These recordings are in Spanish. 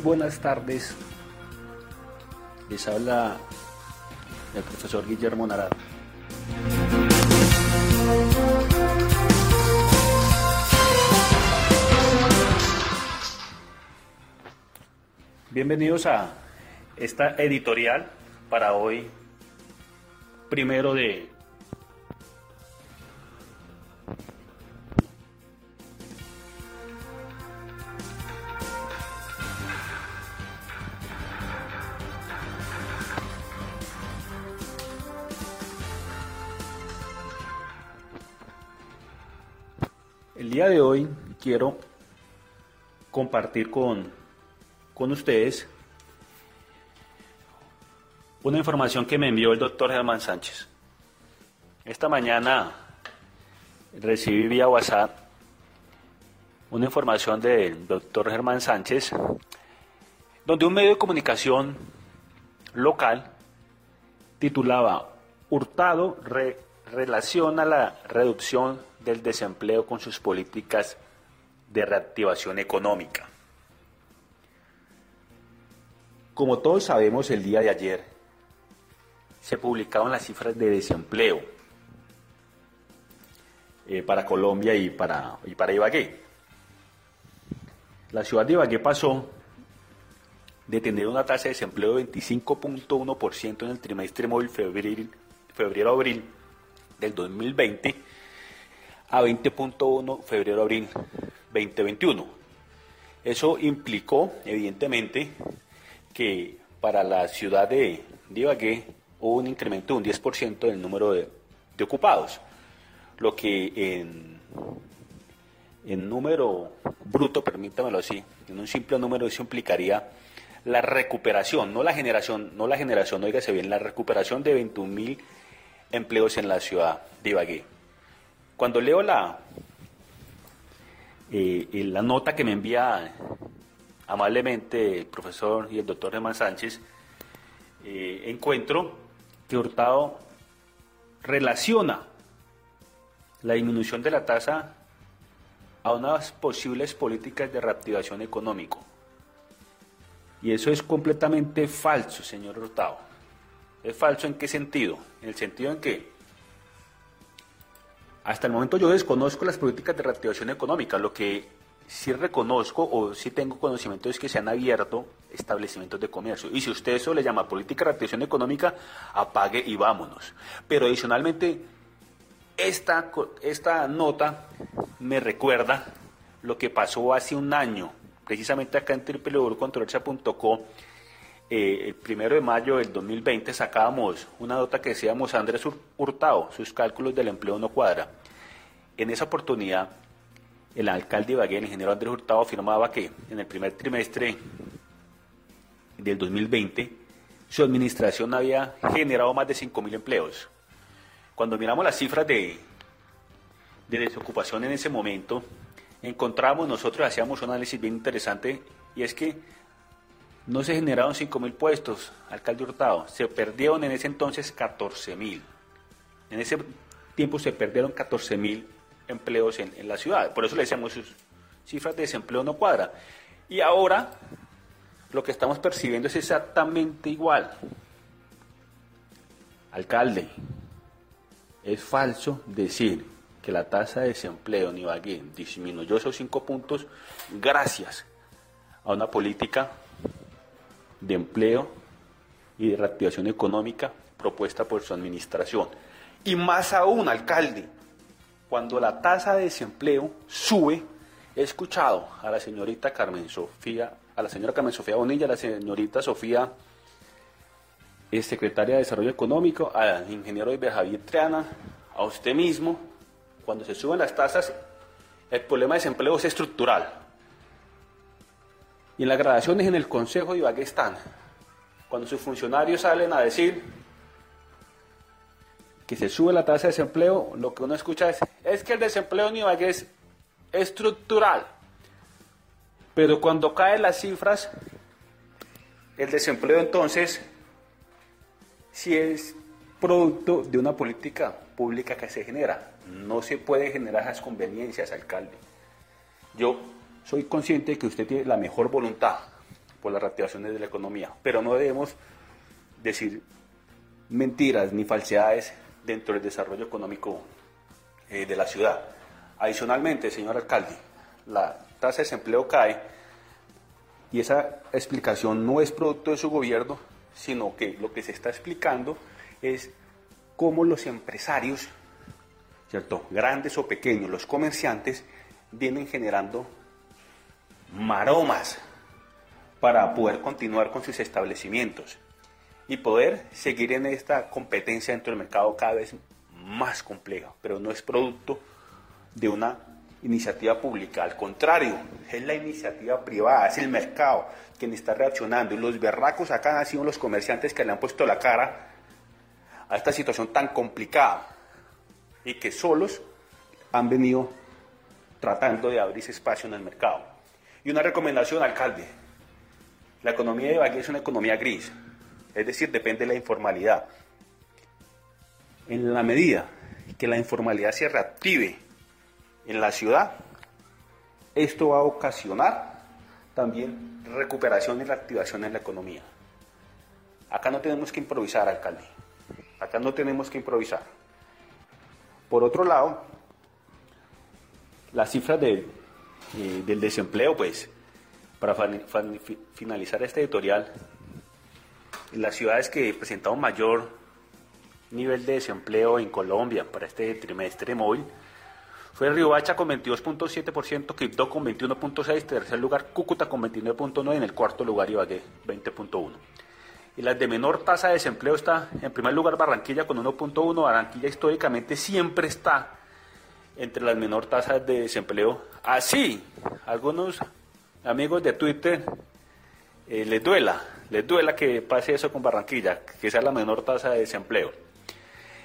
buenas tardes. Les habla el profesor Guillermo Narado. Bienvenidos a esta editorial para hoy, primero de El día de hoy quiero compartir con, con ustedes una información que me envió el doctor Germán Sánchez. Esta mañana recibí vía WhatsApp una información del doctor Germán Sánchez, donde un medio de comunicación local titulaba Hurtado relaciona la reducción del desempleo con sus políticas de reactivación económica. Como todos sabemos, el día de ayer se publicaron las cifras de desempleo eh, para Colombia y para, y para Ibagué. La ciudad de Ibagué pasó de tener una tasa de desempleo de 25.1% en el trimestre móvil febrero-abril del 2020 a 20.1 febrero-abril 2021. Eso implicó, evidentemente, que para la ciudad de, Ibagué hubo un incremento de un 10% del número de, ocupados, lo que en, en número bruto, permítamelo así, en un simple número eso implicaría la recuperación, no la generación, no la generación, oígase bien, la recuperación de 21.000 empleos en la ciudad de Ibagué. Cuando leo la, eh, la nota que me envía amablemente el profesor y el doctor Germán Sánchez, eh, encuentro que Hurtado relaciona la disminución de la tasa a unas posibles políticas de reactivación económico. Y eso es completamente falso, señor Hurtado. ¿Es falso en qué sentido? En el sentido en que hasta el momento yo desconozco las políticas de reactivación económica. Lo que sí reconozco o sí tengo conocimiento es que se han abierto establecimientos de comercio. Y si usted eso le llama política de reactivación económica, apague y vámonos. Pero adicionalmente, esta, esta nota me recuerda lo que pasó hace un año, precisamente acá en www.controversia.com. Eh, el primero de mayo del 2020 sacábamos una nota que decíamos Andrés Hurtado, sus cálculos del empleo no cuadra. En esa oportunidad, el alcalde de Ibagué, el ingeniero Andrés Hurtado, afirmaba que en el primer trimestre del 2020 su administración había generado más de 5.000 empleos. Cuando miramos las cifras de, de desocupación en ese momento, encontramos, nosotros hacíamos un análisis bien interesante, y es que no se generaron 5.000 puestos, alcalde Hurtado, se perdieron en ese entonces 14.000. En ese tiempo se perdieron 14.000 empleos en, la ciudad. Por eso le decíamos, sus cifras de desempleo no cuadran. Y ahora lo que estamos percibiendo es exactamente igual. Alcalde, es falso decir que la tasa de desempleo en Ibagué disminuyó esos cinco puntos gracias a una política de empleo y de reactivación económica propuesta por su administración. Y más aún, alcalde, cuando la tasa de desempleo sube, he escuchado a la señorita Carmen Sofía, a la señora Carmen Sofía Bonilla, a la señorita Sofía, eh, secretaria de Desarrollo Económico, al ingeniero Javier Triana, a usted mismo, cuando se suben las tasas, el problema de desempleo es estructural. Y en las grabaciones en el Consejo de Ibagué están, cuando sus funcionarios salen a decir que se sube la tasa de desempleo, lo que uno escucha es, es que el desempleo en Ibagué es estructural. Pero cuando caen las cifras, el desempleo entonces sí es producto de una política pública que se genera. No se puede generar esas conveniencias, alcalde. Yo soy consciente de que usted tiene la mejor voluntad, por las reactivaciones de la economía. Pero no debemos decir mentiras ni falsedades dentro del desarrollo económico eh, de la ciudad. Adicionalmente, señor alcalde, la tasa de desempleo cae y esa explicación no es producto de su gobierno, sino que lo que se está explicando es cómo los empresarios, ¿cierto? grandes o pequeños, los comerciantes, vienen generando maromas para poder continuar con sus establecimientos y poder seguir en esta competencia dentro del mercado cada vez más compleja, pero no es producto de una iniciativa pública, al contrario, es la iniciativa privada, es el mercado quien está reaccionando y los berracos acá han sido los comerciantes que le han puesto la cara a esta situación tan complicada y que solos han venido tratando de abrirse espacio en el mercado. Y una recomendación, alcalde, la economía de Ibagué es una economía gris, es decir, depende de la informalidad. En la medida que la informalidad se reactive en la ciudad, esto va a ocasionar también recuperación y reactivación en la economía. Acá no tenemos que improvisar, alcalde. Acá no tenemos que improvisar. Por otro lado, las cifras eh, del desempleo, pues, para finalizar este editorial, las ciudades que presentaron mayor nivel de desempleo en Colombia para este trimestre móvil fue Riohacha con 22.7%, Quibdó con 21.6%, tercer lugar Cúcuta con 29.9% en el cuarto lugar Ibagué 20.1%. Y las de menor tasa de desempleo está en primer lugar Barranquilla con 1.1%, Barranquilla históricamente siempre está entre las menor tasas de desempleo. Así, algunos amigos de Twitter eh, les duela, les duela que pase eso con Barranquilla, que sea la menor tasa de desempleo.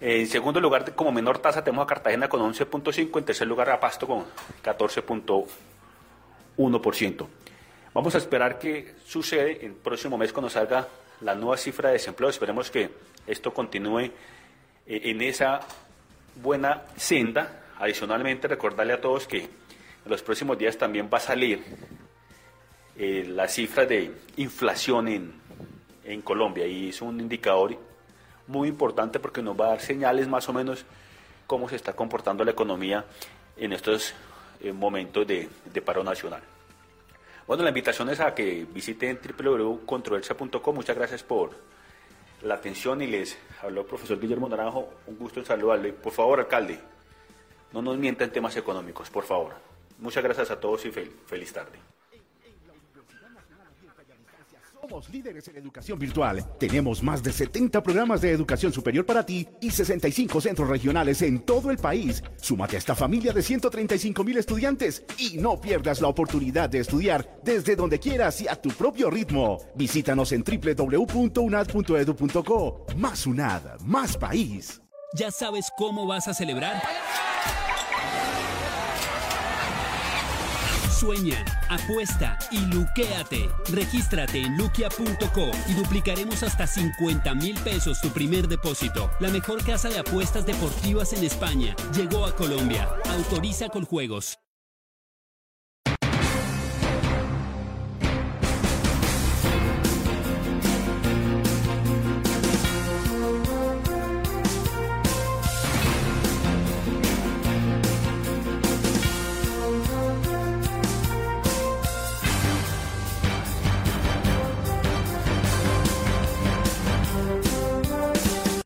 En segundo lugar, como menor tasa, tenemos a Cartagena con 11.5, en tercer lugar a Pasto con 14.1%. Vamos a esperar qué sucede el próximo mes cuando salga la nueva cifra de desempleo. Esperemos que esto continúe eh, en esa buena senda. Adicionalmente, recordarle a todos que en los próximos días también va a salir eh, la cifra de inflación en, Colombia y es un indicador muy importante porque nos va a dar señales más o menos cómo se está comportando la economía en estos eh, momentos de, paro nacional. Bueno, la invitación es a que visiten www.controversia.com. Muchas gracias por la atención y les habló el profesor Guillermo Naranjo. Un gusto en saludarle. Por favor, alcalde, no nos mienta en temas económicos, por favor. Muchas gracias a todos y feliz tarde. Somos líderes en educación virtual. Tenemos más de 70 programas de educación superior para ti y 65 centros regionales en todo el país. Súmate a esta familia de 135 mil estudiantes y no pierdas la oportunidad de estudiar desde donde quieras y a tu propio ritmo. Visítanos en www.unad.edu.co. Más UNAD, más país. ¿Ya sabes cómo vas a celebrar? Sueña, apuesta y luquéate. Regístrate en luquia.co y duplicaremos hasta 50 mil pesos tu primer depósito. La mejor casa de apuestas deportivas en España llegó a Colombia. Autoriza con juegos.